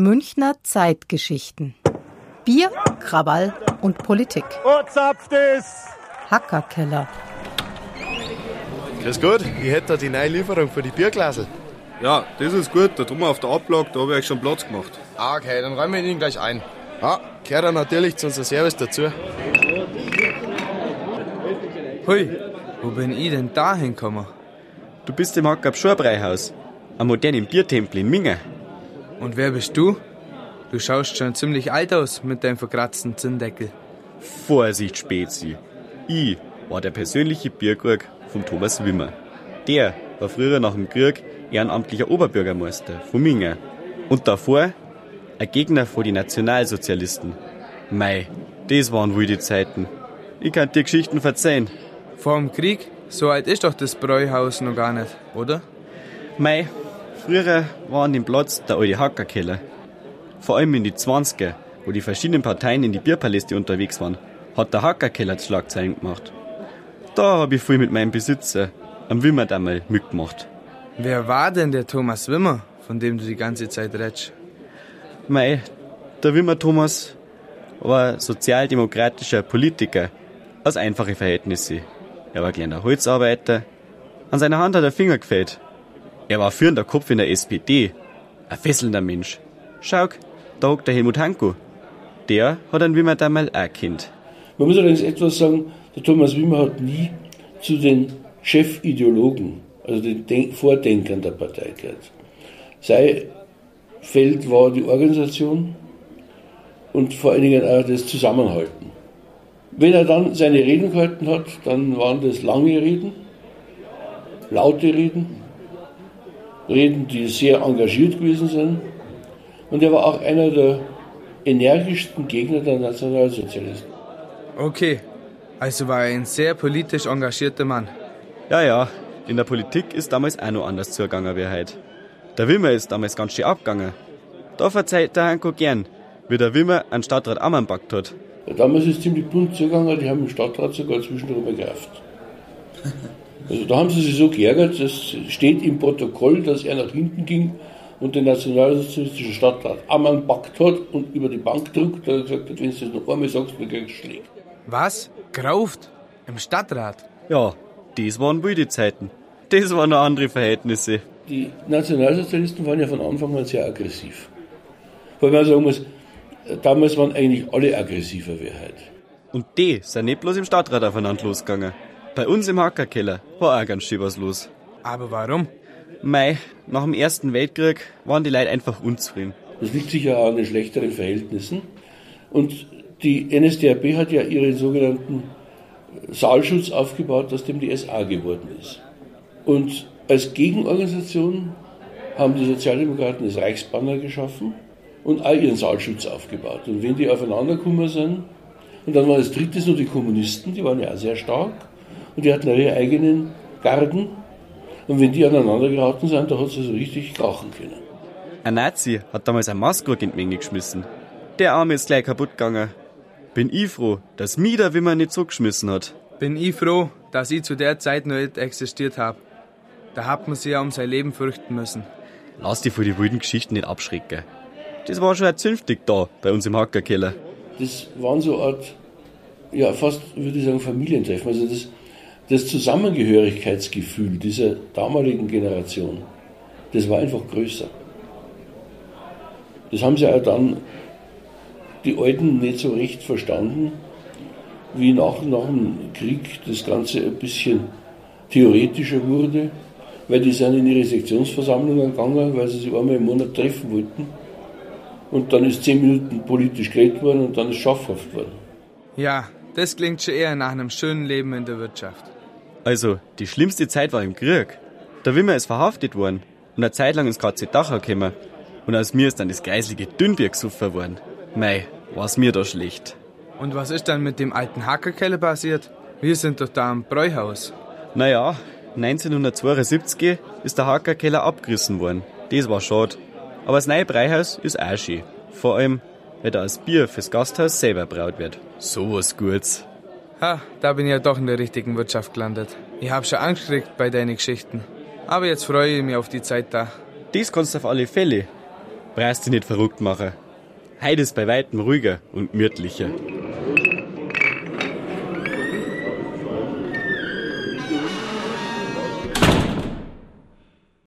Münchner Zeitgeschichten. Bier, Krawall und Politik. Hackerkeller. Grüß Gott, ich hätte da die neue Lieferung für die Bierglasel. Ja, das ist gut. Da wir auf der Ablage, da habe ich euch schon Platz gemacht. Ah, okay, dann räumen wir ihn gleich ein. Ja, gehört dann natürlich zu unserem Service dazu. Hui, wo bin ich denn da hingekommen? Du bist im Hackab Schorbreihaus, am modernen Biertempel in Minge. Und wer bist du? Du schaust schon ziemlich alt aus mit deinem verkratzten Zinndeckel. Vorsicht, Spezi. Ich war der persönliche Bierkrug vom Thomas Wimmer. Der war früher nach dem Krieg ehrenamtlicher Oberbürgermeister von Minge. Und davor ein Gegner von den Nationalsozialisten. Mei, das waren wohl die Zeiten. Ich kann dir Geschichten verzeihen. Vor dem Krieg? So alt ist doch das Bräuhaus noch gar nicht, oder? Mei, früher war an dem Platz der alte Hackerkeller. Vor allem in die 20er, wo die verschiedenen Parteien in die Bierpaläste unterwegs waren, hat der Hackerkeller Schlagzeilen gemacht. Da habe ich viel mit meinem Besitzer, am Wimmer damals, mitgemacht. Wer war denn der Thomas Wimmer, von dem du die ganze Zeit redest? Mei, der Wimmer Thomas war sozialdemokratischer Politiker aus einfachen Verhältnissen. Er war kleiner Holzarbeiter. An seiner Hand hat er Finger gefällt. Er war führender Kopf in der SPD. Ein fesselnder Mensch. Schau, da hockt der Helmut Hanko. Der hat einen Wimmer damals auch Kind. Man muss allerdings etwas sagen, der Thomas Wimmer hat nie zu den Chefideologen, also den Denk Vordenkern der Partei gehört. Sein Feld war die Organisation und vor allen Dingen auch das Zusammenhalten. Wenn er dann seine Reden gehalten hat, dann waren das lange Reden, laute Reden, Reden, die sehr engagiert gewesen sind. Und er war auch einer der energischsten Gegner der Nationalsozialisten. Okay, also war er ein sehr politisch engagierter Mann. Ja, ja, in der Politik ist damals auch noch anders zugegangen wie heute. Der Wimmer ist damals ganz schön abgegangen. Da verzeiht der Hanko gern, wie der Wimmer einen Stadtrat anpackt hat. Ja, damals ist es ziemlich bunt zugegangen, die haben den Stadtrat sogar zwischendurch begreift. Also da haben sie sich so geärgert, es steht im Protokoll, dass er nach hinten ging und den nationalsozialistischen Stadtrat anpackt hat und über die Bank drückt, da hat er gesagt, wenn du das noch einmal sagst, dann kriegst du Schläge. Was? Gerauft? Im Stadtrat? Ja, das waren wilde Zeiten. Das waren noch andere Verhältnisse. Die Nationalsozialisten waren ja von Anfang an sehr aggressiv. Weil man sagen muss, damals waren eigentlich alle aggressiver wie heute. Und die sind nicht bloß im Stadtrat aufeinander losgegangen. Bei uns im Hackerkeller war auch ganz schön was los. Aber warum? Mei, nach dem Ersten Weltkrieg waren die Leute einfach unzufrieden. Das liegt sicher auch an den schlechteren Verhältnissen. Und die NSDAP hat ja ihren sogenannten Saalschutz aufgebaut, aus dem die SA geworden ist. Und als Gegenorganisation haben die Sozialdemokraten das Reichsbanner geschaffen und auch ihren Saalschutz aufgebaut. Und wenn die aufeinander gekommen sind, und dann waren als drittes nur die Kommunisten, die waren ja auch sehr stark, und die hatten ihre eigenen Garden. Und wenn die aneinander geraten sind, da hat es also richtig krachen können. Ein Nazi hat damals ein Maßkrug in die Menge geschmissen. Der Arme ist gleich kaputt gegangen. Bin ich froh, dass mich der Wimmer nicht zurückgeschmissen hat. Bin ich froh, dass ich zu der Zeit noch nicht existiert habe. Da hat man sich ja um sein Leben fürchten müssen. Lass dich vor die wilden Geschichten nicht abschrecken. Das war schon ein zünftig da bei uns im Hackerkeller. Das waren so eine Art, ja fast würde ich sagen, Familientreffen. Also das, das Zusammengehörigkeitsgefühl dieser damaligen Generation, das war einfach größer. Das haben sie auch dann die Alten nicht so recht verstanden, wie nach, nach dem Krieg das Ganze ein bisschen theoretischer wurde, weil die sind in ihre Sektionsversammlungen gegangen, weil sie sich einmal im Monat treffen wollten. Und dann ist zehn Minuten politisch geredet worden und dann ist schaffhaft worden. Ja, das klingt schon eher nach einem schönen Leben in der Wirtschaft. Also, die schlimmste Zeit war im Krieg. Der Wimmer ist verhaftet worden und eine Zeit lang ins KZ Dachau gekommen. Und aus mir ist dann das geislige Dünnbier gesoffen worden. Mei, war's mir da schlecht. Und was ist dann mit dem alten Hackerkeller passiert? Wir sind doch da am Bräuhaus. Naja, 1972 ist der Hackerkeller abgerissen worden. Das war schade. Aber das neue Breihaus ist auch schön. Vor allem, weil da das Bier fürs Gasthaus selber braut wird. So was Gutes. Ha, da bin ich ja doch in der richtigen Wirtschaft gelandet. Ich hab schon Angst gekriegt bei deinen Geschichten. Aber jetzt freue ich mich auf die Zeit da. Das kannst du auf alle Fälle. brauchst dich nicht verrückt machen. Heute ist bei weitem ruhiger und gemütlicher.